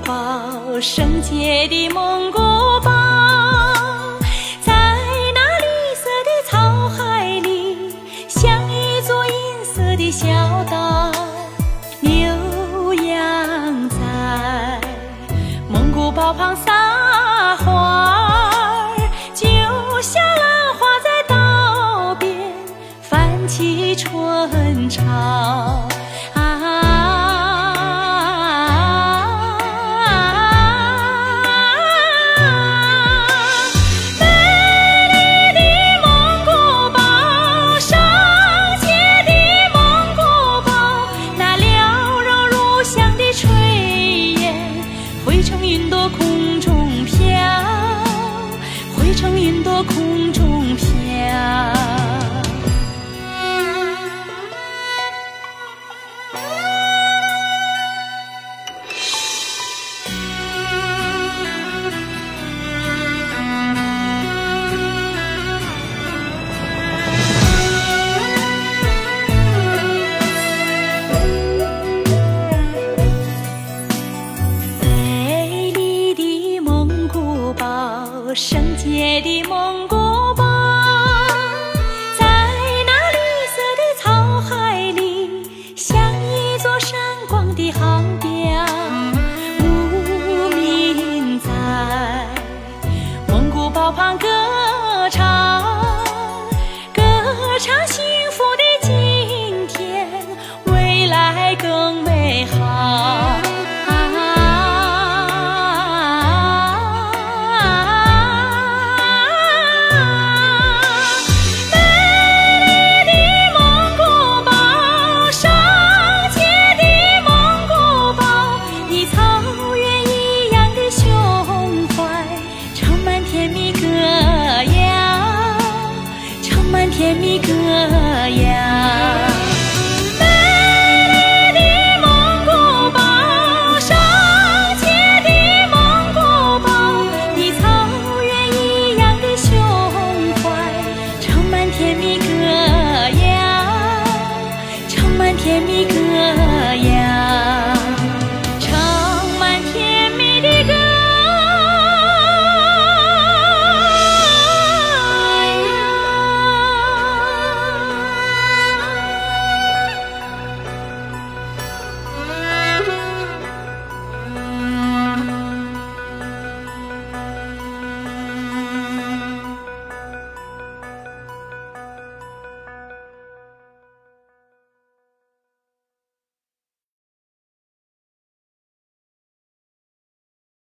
宝圣洁的蒙古包，在那绿色的草海里，像一座银色的小岛。牛羊在蒙古包旁撒欢，就像浪花在道边泛起春潮。汇成云朵空中飘，汇成云朵空中飘。蒙古包，圣洁的蒙古包，在那绿色的草海里，像一座闪光的航标。牧民在蒙古包旁歌唱，歌唱甜蜜歌谣。